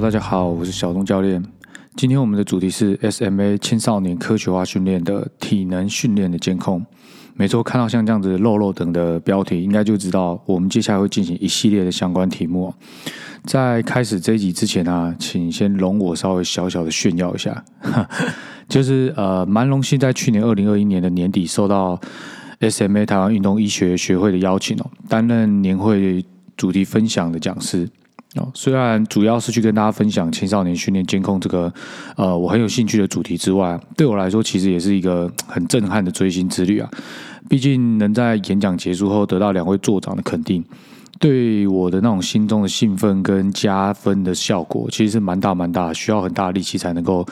大家好，我是小东教练。今天我们的主题是 SMA 青少年科学化训练的体能训练的监控。没错，看到像这样子“肉肉等”的标题，应该就知道我们接下来会进行一系列的相关题目。在开始这一集之前呢，请先容我稍微小小的炫耀一下，就是呃，蛮荣幸在去年二零二一年的年底受到 SMA 台湾运动医学学会的邀请哦，担任年会主题分享的讲师。哦，虽然主要是去跟大家分享青少年训练监控这个，呃，我很有兴趣的主题之外，对我来说其实也是一个很震撼的追星之旅啊。毕竟能在演讲结束后得到两位座长的肯定，对我的那种心中的兴奋跟加分的效果，其实是蛮大蛮大，需要很大的力气才能够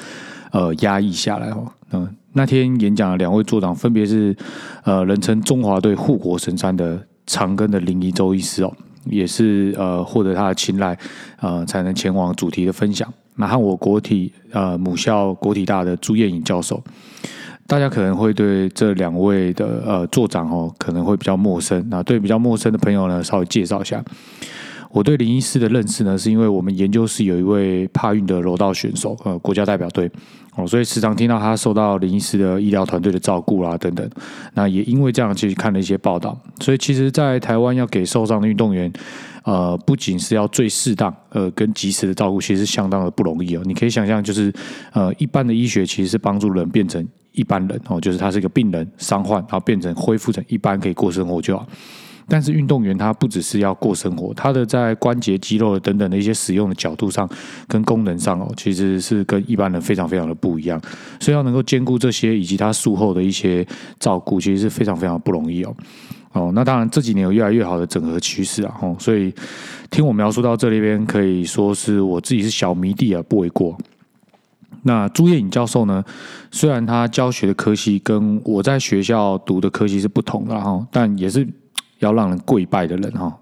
呃压抑下来哦。嗯，那天演讲的两位座长分别是呃人称中华队护国神山的长庚的林一周医师哦。也是呃获得他的青睐，呃才能前往主题的分享。那和我国体呃母校国体大的朱艳颖教授，大家可能会对这两位的呃座长哦可能会比较陌生。那对比较陌生的朋友呢，稍微介绍一下。我对林医师的认识呢，是因为我们研究室有一位帕运的柔道选手，呃，国家代表队哦，所以时常听到他受到林医师的医疗团队的照顾啦等等。那也因为这样，其实看了一些报道，所以其实，在台湾要给受伤的运动员，呃，不仅是要最适当呃跟及时的照顾，其实相当的不容易哦。你可以想象，就是呃，一般的医学其实是帮助人变成一般人哦，就是他是一个病人伤患，然后变成恢复成一般可以过生活就好。但是运动员他不只是要过生活，他的在关节、肌肉等等的一些使用的角度上跟功能上哦，其实是跟一般人非常非常的不一样。所以要能够兼顾这些以及他术后的一些照顾，其实是非常非常不容易哦。哦，那当然这几年有越来越好的整合趋势啊。哦，所以听我描述到这里边，可以说是我自己是小迷弟啊，不为过。那朱叶颖教授呢？虽然他教学的科系跟我在学校读的科系是不同的哈，但也是。要让人跪拜的人哈，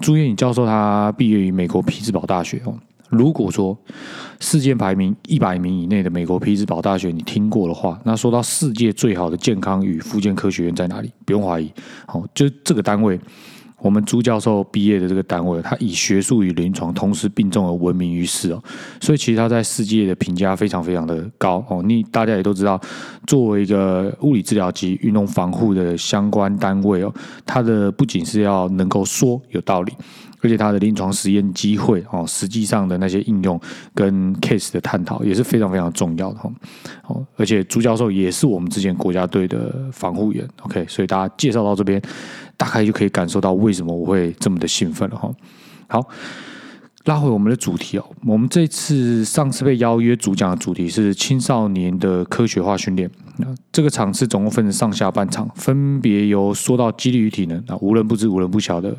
朱彦颖教授他毕业于美国匹兹堡大学哦。如果说世界排名一百名以内的美国匹兹堡大学你听过的话，那说到世界最好的健康与复健科学院在哪里？不用怀疑，好，就这个单位。我们朱教授毕业的这个单位，他以学术与临床同时并重而闻名于世哦，所以其实他在世界的评价非常非常的高哦。你大家也都知道，作为一个物理治疗及运动防护的相关单位哦，它的不仅是要能够说有道理。而且它的临床实验机会哦，实际上的那些应用跟 case 的探讨也是非常非常重要的哈。哦，而且朱教授也是我们之前国家队的防护员，OK，所以大家介绍到这边，大概就可以感受到为什么我会这么的兴奋了哈。好，拉回我们的主题哦，我们这次上次被邀约主讲的主题是青少年的科学化训练。那这个场次总共分成上下半场，分别由说到激励与体能啊，无人不知无人不晓的。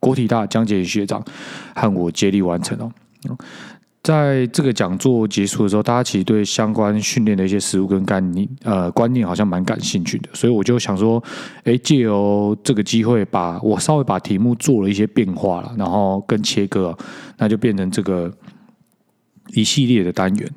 国体大江杰学长和我接力完成哦。在这个讲座结束的时候，大家其实对相关训练的一些实物跟概念呃观念好像蛮感兴趣的，所以我就想说，哎，借由这个机会，把我稍微把题目做了一些变化了，然后跟切割，那就变成这个一系列的单元。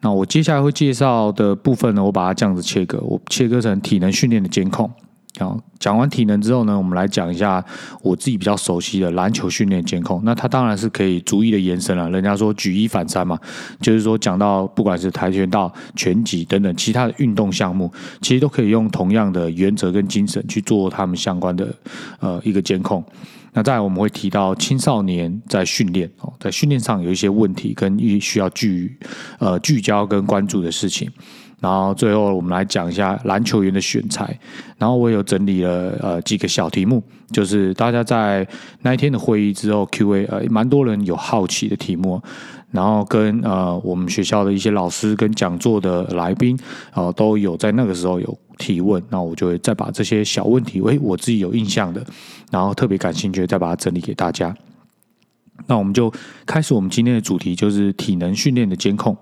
那我接下来会介绍的部分呢，我把它这样子切割，我切割成体能训练的监控。好，讲完体能之后呢，我们来讲一下我自己比较熟悉的篮球训练监控。那它当然是可以逐一的延伸了。人家说举一反三嘛，就是说讲到不管是跆拳道、拳击等等其他的运动项目，其实都可以用同样的原则跟精神去做他们相关的呃一个监控。那再我们会提到青少年在训练哦，在训练上有一些问题跟需需要聚呃聚焦跟关注的事情。然后最后我们来讲一下篮球员的选材，然后我有整理了呃几个小题目，就是大家在那一天的会议之后 Q&A，呃蛮多人有好奇的题目，然后跟呃我们学校的一些老师跟讲座的来宾，呃都有在那个时候有提问，那我就会再把这些小问题，诶我自己有印象的，然后特别感兴趣，再把它整理给大家。那我们就开始我们今天的主题，就是体能训练的监控。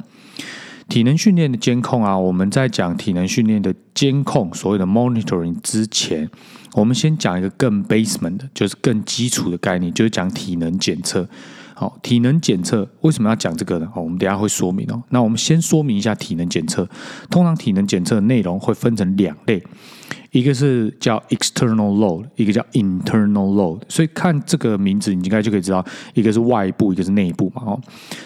体能训练的监控啊，我们在讲体能训练的监控，所有的 monitoring 之前，我们先讲一个更 basement 的，就是更基础的概念，就是讲体能检测。好，体能检测为什么要讲这个呢？哦，我们等下会说明哦。那我们先说明一下体能检测。通常体能检测的内容会分成两类，一个是叫 external load，一个叫 internal load。所以看这个名字，你应该就可以知道，一个是外部，一个是内部嘛。哦，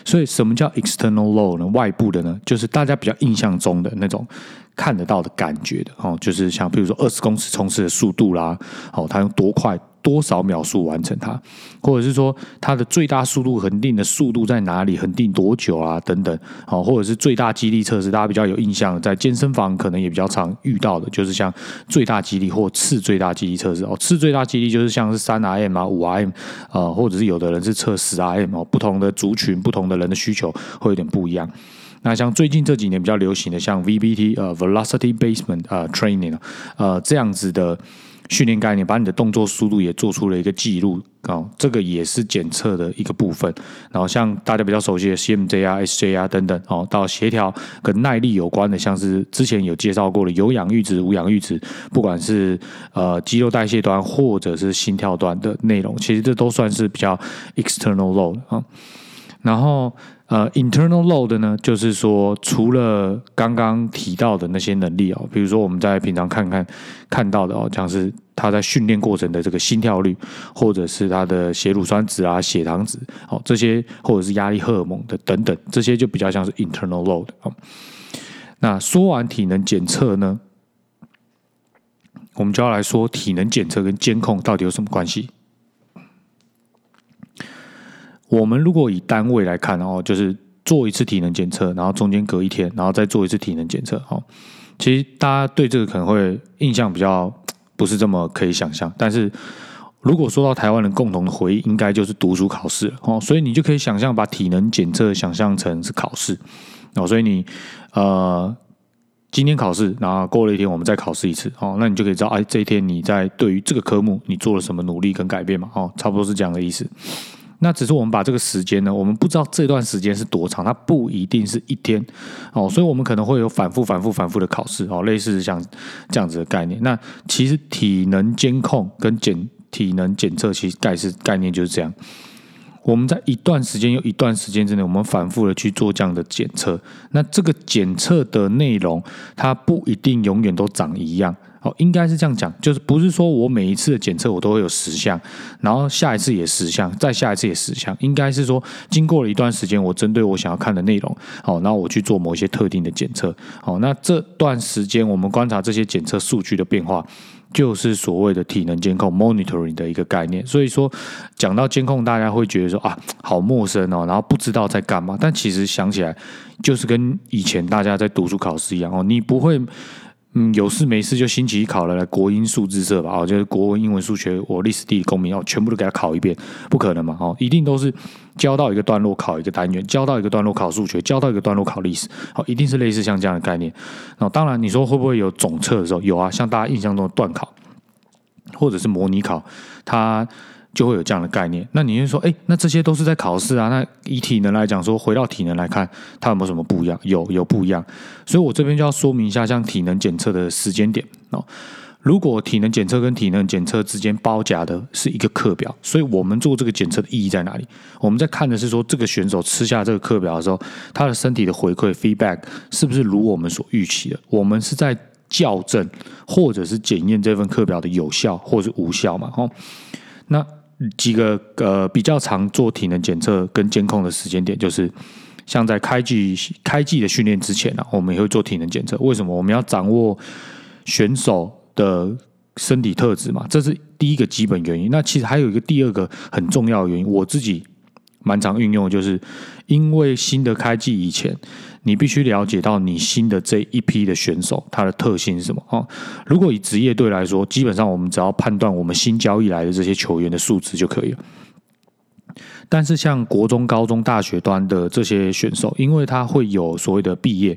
所以什么叫 external load 呢？外部的呢，就是大家比较印象中的那种看得到的感觉的哦，就是像比如说二十公尺冲刺的速度啦，哦，它用多快。多少秒数完成它，或者是说它的最大速度恒定的速度在哪里，恒定多久啊？等等，好，或者是最大激励测试，大家比较有印象，在健身房可能也比较常遇到的，就是像最大激励或次最大激励测试哦。次最大激励就是像是三 RM 啊、五 RM 啊，或者是有的人是测十 RM 哦。不同的族群、不同的人的需求会有点不一样。那像最近这几年比较流行的，像 VBT 呃 Velocity Basement 呃 Training 呃这样子的。训练概念，把你的动作速度也做出了一个记录哦，这个也是检测的一个部分。然后像大家比较熟悉的 CMJ 啊、SJ 啊等等哦，到协调跟耐力有关的，像是之前有介绍过的有氧阈值、无氧阈值，不管是呃肌肉代谢端或者是心跳端的内容，其实这都算是比较 external load 啊。然后。呃，internal load 呢，就是说除了刚刚提到的那些能力哦，比如说我们在平常看看看到的哦，像是他在训练过程的这个心跳率，或者是他的血乳酸值啊、血糖值哦，这些或者是压力荷尔蒙的等等，这些就比较像是 internal load 哦。那说完体能检测呢，我们就要来说体能检测跟监控到底有什么关系。我们如果以单位来看，哦，就是做一次体能检测，然后中间隔一天，然后再做一次体能检测，哦，其实大家对这个可能会印象比较不是这么可以想象。但是如果说到台湾人共同的回忆，应该就是读书考试哦，所以你就可以想象把体能检测想象成是考试哦，所以你呃今天考试，然后过了一天我们再考试一次哦，那你就可以知道，哎，这一天你在对于这个科目你做了什么努力跟改变嘛，哦，差不多是这样的意思。那只是我们把这个时间呢，我们不知道这段时间是多长，它不一定是一天哦，所以我们可能会有反复、反复、反复的考试哦，类似像这样子的概念。那其实体能监控跟检体能检测，其实概是概念就是这样。我们在一段时间又一段时间之内，我们反复的去做这样的检测。那这个检测的内容，它不一定永远都长一样。哦，应该是这样讲，就是不是说我每一次的检测我都会有十项，然后下一次也十项，再下一次也十项。应该是说，经过了一段时间，我针对我想要看的内容，好，然后我去做某一些特定的检测。好，那这段时间我们观察这些检测数据的变化，就是所谓的体能监控 （monitoring） 的一个概念。所以说，讲到监控，大家会觉得说啊，好陌生哦，然后不知道在干嘛。但其实想起来，就是跟以前大家在读书考试一样哦，你不会。嗯，有事没事就星期一考了来国英数字社吧，哦，就是国文、英文、数学，我历史、地理、公民，哦，全部都给他考一遍，不可能嘛，哦，一定都是教到一个段落考一个单元，教到一个段落考数学，教到一个段落考历史，好，一定是类似像这样的概念。那当然，你说会不会有总测的时候？有啊，像大家印象中的段考，或者是模拟考，它。就会有这样的概念。那你就说，哎，那这些都是在考试啊。那以体能来讲，说回到体能来看，它有没有什么不一样？有，有不一样。所以我这边就要说明一下，像体能检测的时间点哦。如果体能检测跟体能检测之间包夹的是一个课表，所以我们做这个检测的意义在哪里？我们在看的是说，这个选手吃下这个课表的时候，他的身体的回馈 feedback 是不是如我们所预期的？我们是在校正或者是检验这份课表的有效或是无效嘛？哦，那。几个呃比较常做体能检测跟监控的时间点，就是像在开季开季的训练之前呢，我们也会做体能检测。为什么？我们要掌握选手的身体特质嘛，这是第一个基本原因。那其实还有一个第二个很重要的原因，我自己蛮常运用，就是因为新的开季以前。你必须了解到你新的这一批的选手，他的特性是什么哦？如果以职业队来说，基本上我们只要判断我们新交易来的这些球员的素质就可以了。但是像国中、高中、大学端的这些选手，因为他会有所谓的毕业，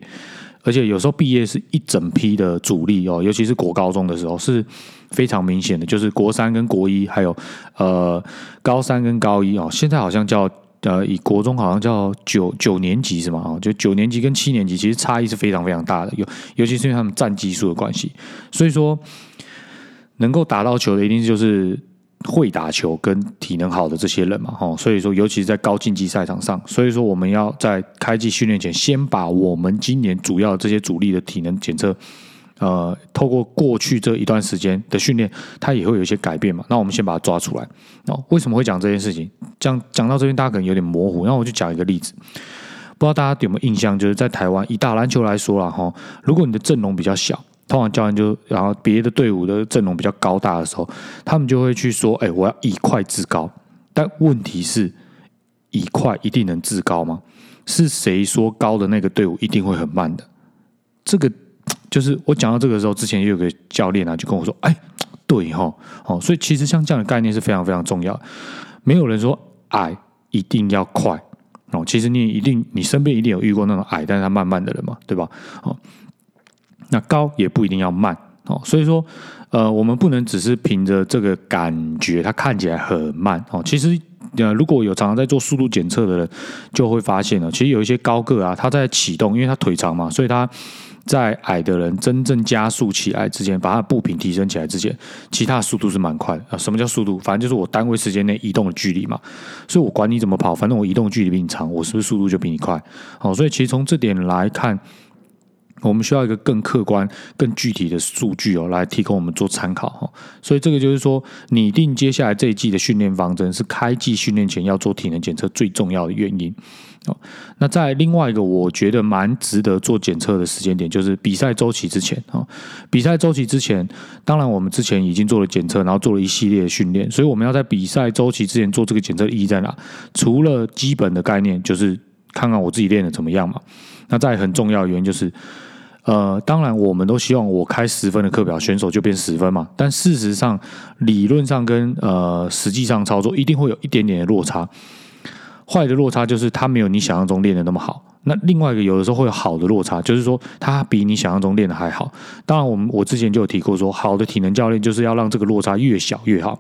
而且有时候毕业是一整批的主力哦，尤其是国高中的时候是非常明显的，就是国三跟国一，还有呃高三跟高一哦，现在好像叫。呃，以国中好像叫九九年级是吗？哦，就九年级跟七年级其实差异是非常非常大的，尤尤其是因为他们占基数的关系，所以说能够打到球的一定就是会打球跟体能好的这些人嘛，哈，所以说尤其是在高竞技赛场上，所以说我们要在开季训练前先把我们今年主要这些主力的体能检测呃，透过过去这一段时间的训练，它也会有一些改变嘛。那我们先把它抓出来。哦，为什么会讲这件事情？讲讲到这边，大家可能有点模糊。那我就讲一个例子，不知道大家有没有印象？就是在台湾以打篮球来说了哈，如果你的阵容比较小，通常教练就然后别的队伍的阵容比较高大的时候，他们就会去说：“哎，我要以快制高。”但问题是，以快一定能制高吗？是谁说高的那个队伍一定会很慢的？这个。就是我讲到这个时候，之前也有个教练啊，就跟我说：“哎，对哈，哦，所以其实像这样的概念是非常非常重要。没有人说矮一定要快哦，其实你一定你身边一定有遇过那种矮但是他慢慢的人嘛，对吧？哦，那高也不一定要慢哦，所以说呃，我们不能只是凭着这个感觉，它看起来很慢哦。其实呃，如果有常常在做速度检测的人，就会发现了，其实有一些高个啊，他在启动，因为他腿长嘛，所以他。在矮的人真正加速起来之前，把他的步频提升起来之前，其他的速度是蛮快的啊。什么叫速度？反正就是我单位时间内移动的距离嘛。所以我管你怎么跑，反正我移动距离比你长，我是不是速度就比你快？好，所以其实从这点来看。我们需要一个更客观、更具体的数据哦，来提供我们做参考哈。所以这个就是说，拟定接下来这一季的训练方针是开季训练前要做体能检测最重要的原因哦。那在另外一个我觉得蛮值得做检测的时间点，就是比赛周期之前啊。比赛周期之前，当然我们之前已经做了检测，然后做了一系列的训练，所以我们要在比赛周期之前做这个检测意义在哪？除了基本的概念，就是看看我自己练的怎么样嘛。那再很重要的原因就是。呃，当然，我们都希望我开十分的课表，选手就变十分嘛。但事实上，理论上跟呃实际上操作一定会有一点点的落差。坏的落差就是他没有你想象中练的那么好。那另外一个有的时候会有好的落差，就是说他比你想象中练的还好。当然，我们我之前就有提过说，好的体能教练就是要让这个落差越小越好。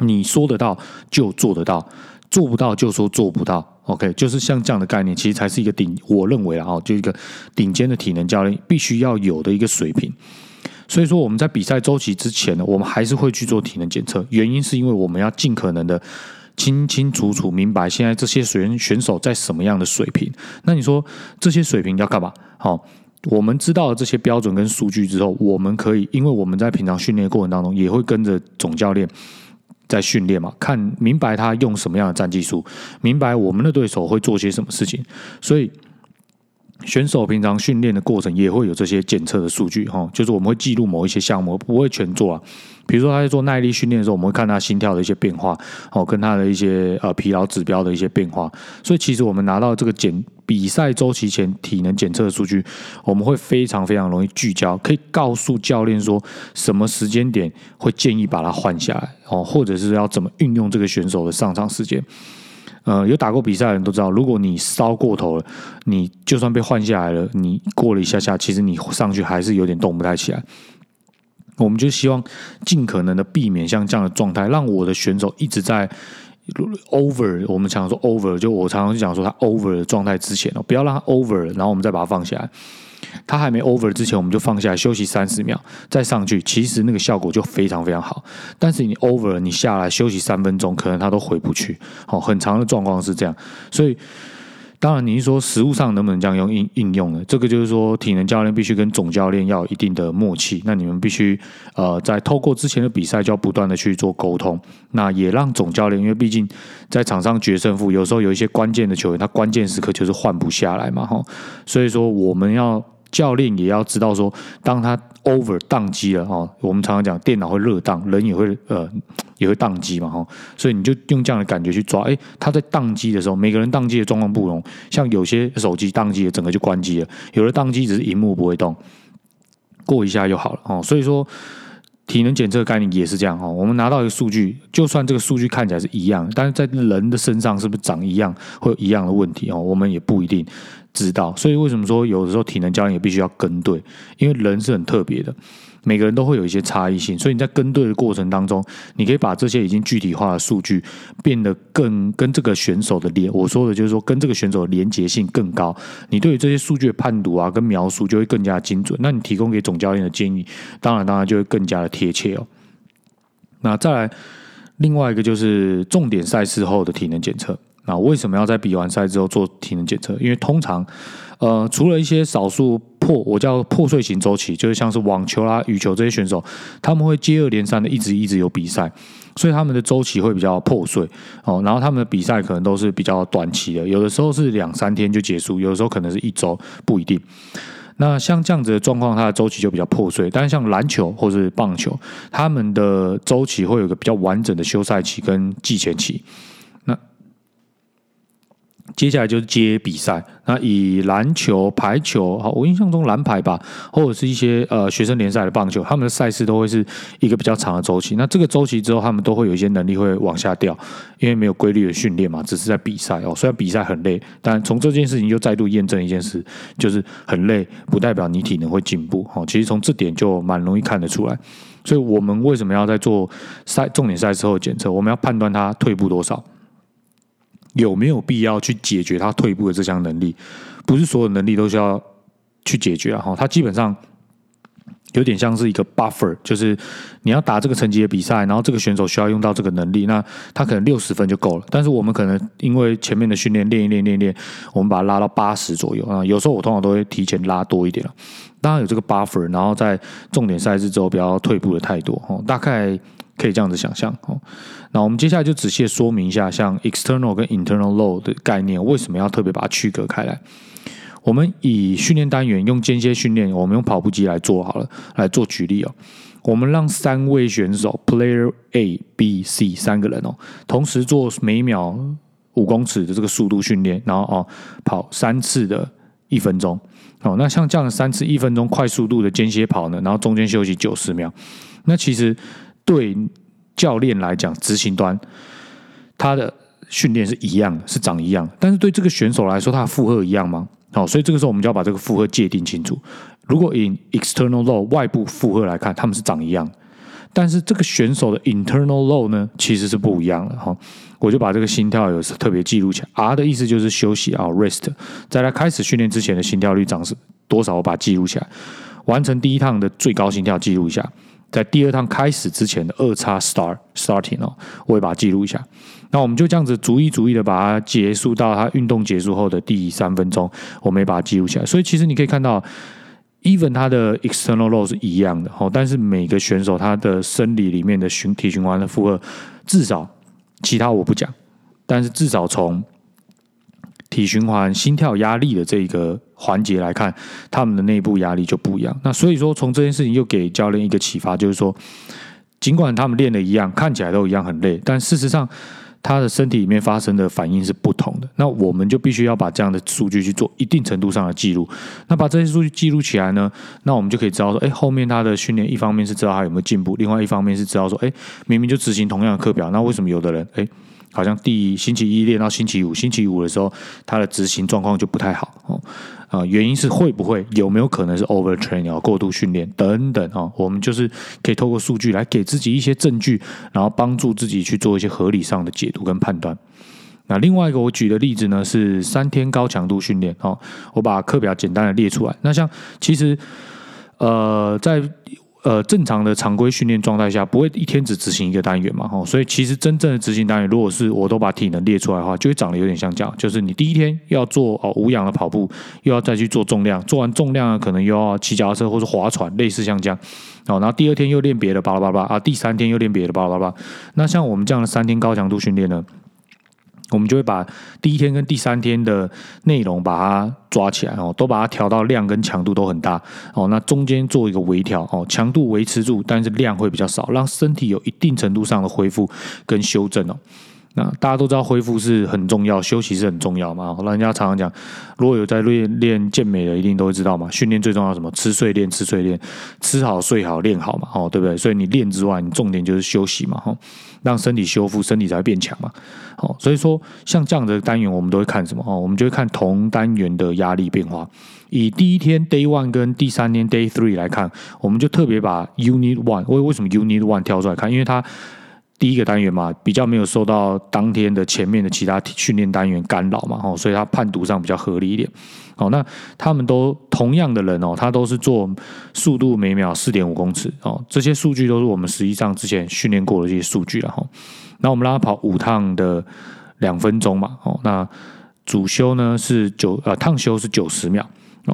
你说得到就做得到，做不到就说做不到。OK，就是像这样的概念，其实才是一个顶，我认为啊，就一个顶尖的体能教练必须要有的一个水平。所以说，我们在比赛周期之前呢，我们还是会去做体能检测，原因是因为我们要尽可能的清清楚楚明白现在这些选选手在什么样的水平。那你说这些水平要干嘛？好，我们知道了这些标准跟数据之后，我们可以，因为我们在平常训练过程当中也会跟着总教练。在训练嘛，看明白他用什么样的战技术，明白我们的对手会做些什么事情，所以选手平常训练的过程也会有这些检测的数据哈，就是我们会记录某一些项目，不会全做啊。比如说他在做耐力训练的时候，我们会看他心跳的一些变化，哦，跟他的一些呃疲劳指标的一些变化。所以其实我们拿到这个检比赛周期前体能检测的数据，我们会非常非常容易聚焦，可以告诉教练说什么时间点会建议把它换下来哦，或者是要怎么运用这个选手的上场时间。呃，有打过比赛的人都知道，如果你烧过头了，你就算被换下来了，你过了一下下，其实你上去还是有点动不太起来。我们就希望尽可能的避免像这样的状态，让我的选手一直在 over。我们常说 over，就我常常讲说他 over 的状态之前哦，不要让他 over，然后我们再把它放下来。他还没 over 之前，我们就放下来休息三十秒，再上去，其实那个效果就非常非常好。但是你 over，你下来休息三分钟，可能他都回不去。哦，很长的状况是这样，所以。当然，你是说实物上能不能这样用应应用呢？这个就是说，体能教练必须跟总教练要有一定的默契。那你们必须呃，在透过之前的比赛，就要不断的去做沟通。那也让总教练，因为毕竟在场上决胜负，有时候有一些关键的球员，他关键时刻就是换不下来嘛，哈。所以说，我们要。教练也要知道说，当他 over 宕机了哈，我们常常讲电脑会热宕，人也会呃也会宕机嘛哈，所以你就用这样的感觉去抓，哎，他在宕机的时候，每个人宕机的状况不同，像有些手机宕机了，整个就关机了，有的宕机只是荧幕不会动，过一下就好了哦，所以说体能检测概念也是这样哦，我们拿到一个数据，就算这个数据看起来是一样，但是在人的身上是不是长一样，会有一样的问题哦，我们也不一定。知道，所以为什么说有的时候体能教练也必须要跟对？因为人是很特别的，每个人都会有一些差异性，所以你在跟对的过程当中，你可以把这些已经具体化的数据变得更跟这个选手的连，我说的就是说跟这个选手的连结性更高。你对于这些数据的判读啊，跟描述就会更加精准。那你提供给总教练的建议，当然当然就会更加的贴切哦。那再来另外一个就是重点赛事后的体能检测。那为什么要在比完赛之后做体能检测？因为通常，呃，除了一些少数破，我叫破碎型周期，就是像是网球啦、羽球这些选手，他们会接二连三的一直一直有比赛，所以他们的周期会比较破碎哦。然后他们的比赛可能都是比较短期的，有的时候是两三天就结束，有的时候可能是一周，不一定。那像这样子的状况，它的周期就比较破碎。但是像篮球或是棒球，他们的周期会有个比较完整的休赛期跟季前期。接下来就是接比赛，那以篮球、排球，好，我印象中篮排吧，或者是一些呃学生联赛的棒球，他们的赛事都会是一个比较长的周期。那这个周期之后，他们都会有一些能力会往下掉，因为没有规律的训练嘛，只是在比赛哦。虽然比赛很累，但从这件事情又再度验证一件事，就是很累不代表你体能会进步。哦，其实从这点就蛮容易看得出来。所以我们为什么要在做赛重点赛之后检测？我们要判断他退步多少。有没有必要去解决他退步的这项能力？不是所有能力都需要去解决啊！哈，他基本上有点像是一个 buffer，就是你要打这个层级的比赛，然后这个选手需要用到这个能力，那他可能六十分就够了。但是我们可能因为前面的训练练一练练一练，我们把它拉到八十左右啊。有时候我通常都会提前拉多一点了，当然有这个 buffer，然后在重点赛事之后不要退步的太多哦，大概。可以这样子想象哦。那我们接下来就仔细说明一下，像 external 跟 internal load 的概念，为什么要特别把它区隔开来？我们以训练单元用间歇训练，我们用跑步机来做好了，来做举例哦。我们让三位选手 player A、B、C 三个人哦，同时做每秒五公尺的这个速度训练，然后哦跑三次的一分钟哦。那像这样的三次一分钟快速度的间歇跑呢，然后中间休息九十秒，那其实。对教练来讲，执行端他的训练是一样的，是长一样。但是对这个选手来说，他的负荷一样吗？好，所以这个时候我们就要把这个负荷界定清楚。如果以 external load 外部负荷来看，他们是长一样。但是这个选手的 internal load 呢，其实是不一样的。哈，我就把这个心跳有特别记录起来。R 的意思就是休息啊，rest。在他开始训练之前的心跳率涨是多少？我把它记录起来。完成第一趟的最高心跳记录一下。在第二趟开始之前的二叉 star starting 哦，我会把它记录一下。那我们就这样子逐一逐一的把它结束到它运动结束后的第三分钟，我们也把它记录起来。所以其实你可以看到，even 它的 external load 是一样的哦，但是每个选手他的生理里面的循体循环的负荷，至少其他我不讲，但是至少从体循环、心跳压力的这一个。环节来看，他们的内部压力就不一样。那所以说，从这件事情又给教练一个启发，就是说，尽管他们练的一样，看起来都一样很累，但事实上，他的身体里面发生的反应是不同的。那我们就必须要把这样的数据去做一定程度上的记录。那把这些数据记录起来呢，那我们就可以知道说，哎，后面他的训练，一方面是知道他有没有进步，另外一方面是知道说，哎，明明就执行同样的课表，那为什么有的人，哎？好像第星期一练到星期五，星期五的时候，他的执行状况就不太好哦。啊，原因是会不会有没有可能是 overtraining 啊，过度训练等等啊？我们就是可以透过数据来给自己一些证据，然后帮助自己去做一些合理上的解读跟判断。那另外一个我举的例子呢，是三天高强度训练哦。我把课表简单的列出来。那像其实呃在。呃，正常的常规训练状态下，不会一天只执行一个单元嘛？吼，所以其实真正的执行单元，如果是我都把体能列出来的话，就会长得有点像这样，就是你第一天要做哦无氧的跑步，又要再去做重量，做完重量可能又要骑脚踏车或者划船，类似像这样，哦，然后第二天又练别的，巴拉巴拉啊，第三天又练别的，巴拉巴拉。那像我们这样的三天高强度训练呢？我们就会把第一天跟第三天的内容把它抓起来哦，都把它调到量跟强度都很大哦，那中间做一个微调哦，强度维持住，但是量会比较少，让身体有一定程度上的恢复跟修正哦。那大家都知道恢复是很重要，休息是很重要嘛。人家常常讲，如果有在练练健美的，一定都会知道嘛。训练最重要什么？吃睡练，吃睡练，吃好睡好练好嘛。哦，对不对？所以你练之外，你重点就是休息嘛。哈，让身体修复，身体才会变强嘛。好，所以说像这样的单元，我们都会看什么？哦，我们就会看同单元的压力变化。以第一天 Day One 跟第三天 Day Three 来看，我们就特别把 Unit One 为为什么 Unit One 挑出来看？因为它第一个单元嘛，比较没有受到当天的前面的其他训练单元干扰嘛，哦，所以它判读上比较合理一点。好，那他们都同样的人哦，他都是做速度每秒四点五公尺哦，这些数据都是我们实际上之前训练过的这些数据了哈。那我们让他跑五趟的两分钟嘛，哦，那主休呢是九呃趟休是九十秒。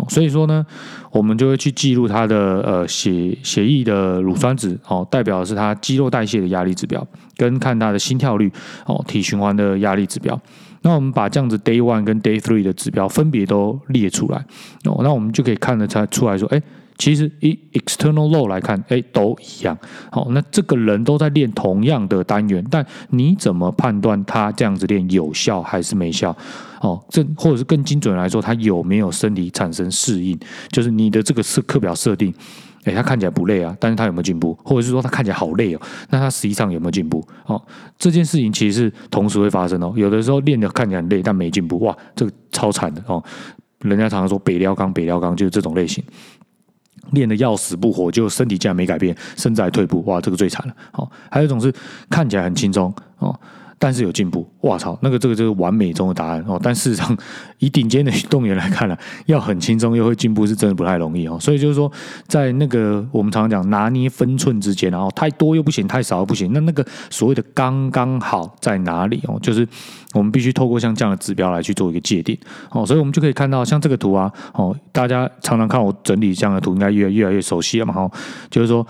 所以说呢，我们就会去记录他的呃血血液的乳酸值哦，代表的是他肌肉代谢的压力指标，跟看他的心跳率哦，体循环的压力指标。那我们把这样子 day one 跟 day three 的指标分别都列出来哦，那我们就可以看得出出来说，哎。其实以 external load 来看，哎，都一样。好，那这个人都在练同样的单元，但你怎么判断他这样子练有效还是没效？哦，这或者是更精准来说，他有没有身体产生适应？就是你的这个设课表设定，哎，他看起来不累啊，但是他有没有进步？或者是说他看起来好累哦，那他实际上有没有进步？哦，这件事情其实是同时会发生哦。有的时候练的看起来很累，但没进步，哇，这个超惨的哦。人家常常说北撩钢，北撩钢就是这种类型。练的要死不活，就身体竟然没改变，身材退步，哇，这个最惨了。好，还有一种是看起来很轻松哦。但是有进步，哇操！那个这个就是完美中的答案哦。但事实上，以顶尖的运动员来看呢，要很轻松又会进步，是真的不太容易哦。所以就是说，在那个我们常常讲拿捏分寸之间，然后太多又不行，太少又不行。那那个所谓的刚刚好在哪里哦？就是我们必须透过像这样的指标来去做一个界定哦。所以我们就可以看到像这个图啊哦，大家常常看我整理这样的图，应该越越来越熟悉了嘛哈。就是说。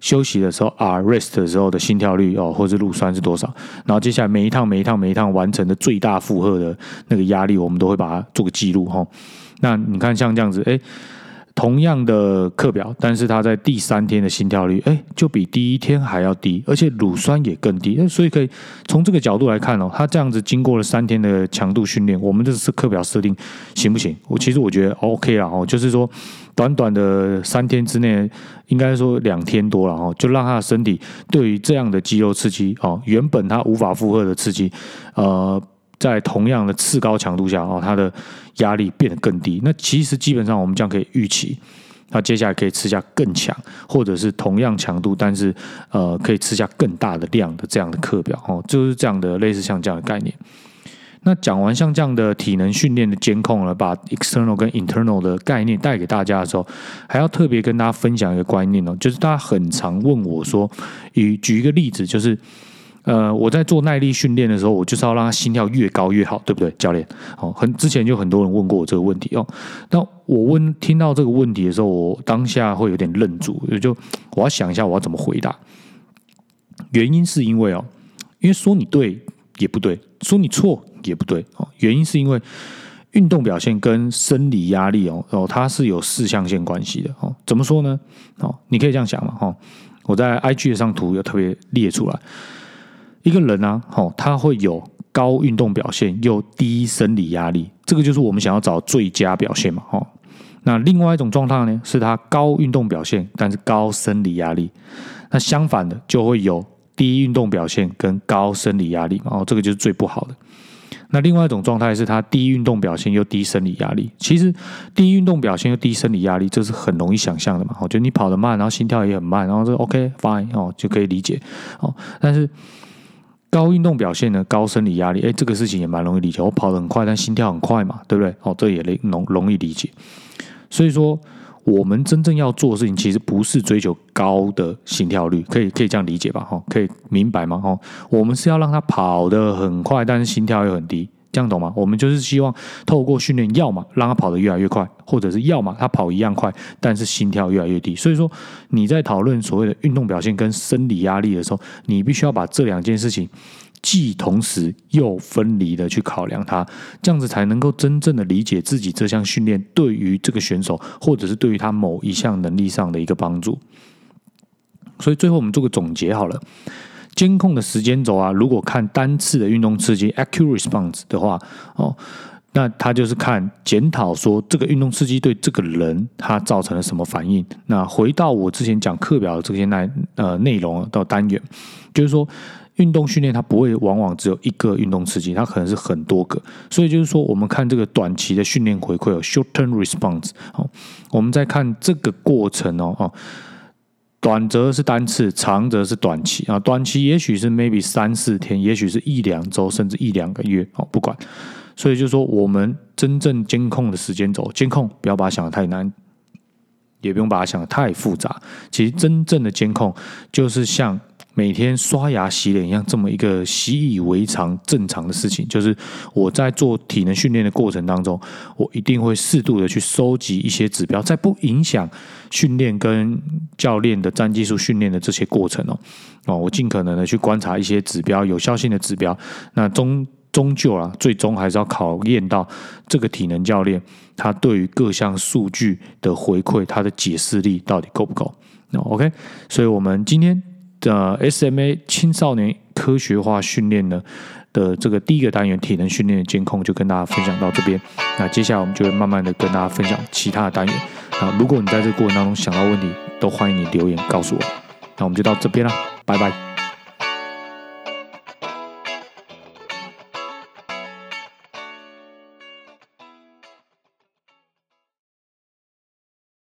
休息的时候啊，rest 的时候的心跳率哦，或是乳酸是多少？然后接下来每一趟每一趟每一趟完成的最大负荷的那个压力，我们都会把它做个记录哈。那你看像这样子，哎。同样的课表，但是他在第三天的心跳率，哎，就比第一天还要低，而且乳酸也更低。所以可以从这个角度来看哦，他这样子经过了三天的强度训练，我们这是课表设定行不行？我其实我觉得 OK 了哦，就是说短短的三天之内，应该说两天多了哦，就让他的身体对于这样的肌肉刺激哦，原本他无法负荷的刺激，呃。在同样的次高强度下，哦，它的压力变得更低。那其实基本上我们这样可以预期，那接下来可以吃下更强，或者是同样强度，但是呃可以吃下更大的量的这样的课表，哦，就是这样的类似像这样的概念。那讲完像这样的体能训练的监控了，把 external 跟 internal 的概念带给大家的时候，还要特别跟大家分享一个观念哦，就是大家很常问我说，以举一个例子，就是。呃，我在做耐力训练的时候，我就是要让他心跳越高越好，对不对，教练？哦，很之前就很多人问过我这个问题哦。那我问听到这个问题的时候，我当下会有点愣住，就我要想一下我要怎么回答。原因是因为哦，因为说你对也不对，说你错也不对哦。原因是因为运动表现跟生理压力哦哦，它是有四象限关系的哦。怎么说呢？哦，你可以这样想嘛哈。我在 IG 上图有特别列出来。一个人呢，哦，他会有高运动表现又低生理压力，这个就是我们想要找最佳表现嘛，哦。那另外一种状态呢，是他高运动表现，但是高生理压力。那相反的，就会有低运动表现跟高生理压力嘛，哦，这个就是最不好的。那另外一种状态是他低运动表现又低生理压力。其实低运动表现又低生理压力，这是很容易想象的嘛，哦，就你跑得慢，然后心跳也很慢，然后这 OK fine 哦，就可以理解哦，但是。高运动表现呢，高生理压力，哎，这个事情也蛮容易理解。我跑得很快，但心跳很快嘛，对不对？哦，这也容容易理解。所以说，我们真正要做的事情，其实不是追求高的心跳率，可以可以这样理解吧？哈，可以明白吗？哈，我们是要让他跑得很快，但是心跳又很低。这样懂吗？我们就是希望透过训练，要么让他跑得越来越快，或者是要么他跑一样快，但是心跳越来越低。所以说你在讨论所谓的运动表现跟生理压力的时候，你必须要把这两件事情既同时又分离的去考量它，这样子才能够真正的理解自己这项训练对于这个选手，或者是对于他某一项能力上的一个帮助。所以最后我们做个总结好了。监控的时间轴啊，如果看单次的运动刺激 （acute response） 的话，哦，那他就是看检讨说这个运动刺激对这个人他造成了什么反应。那回到我之前讲课表的这些内呃内容到单元，就是说运动训练它不会往往只有一个运动刺激，它可能是很多个。所以就是说，我们看这个短期的训练回馈有 short-term response），哦，我们在看这个过程哦，哦。短则是单次，长则是短期啊。短期也许是 maybe 三四天，也许是一两周，甚至一两个月哦，不管。所以就说，我们真正监控的时间轴，监控不要把它想的太难，也不用把它想的太复杂。其实真正的监控就是像每天刷牙洗脸一样，这么一个习以为常、正常的事情，就是我在做体能训练的过程当中，我一定会适度的去收集一些指标，在不影响训练跟教练的战技术训练的这些过程哦，哦，我尽可能的去观察一些指标，有效性的指标，那终终究啊，最终还是要考验到这个体能教练他对于各项数据的回馈，他的解释力到底够不够？那 OK，所以我们今天。的 SMA 青少年科学化训练呢的这个第一个单元体能训练的监控就跟大家分享到这边，那接下来我们就会慢慢的跟大家分享其他的单元。啊，如果你在这个过程当中想到问题，都欢迎你留言告诉我。那我们就到这边了，拜拜。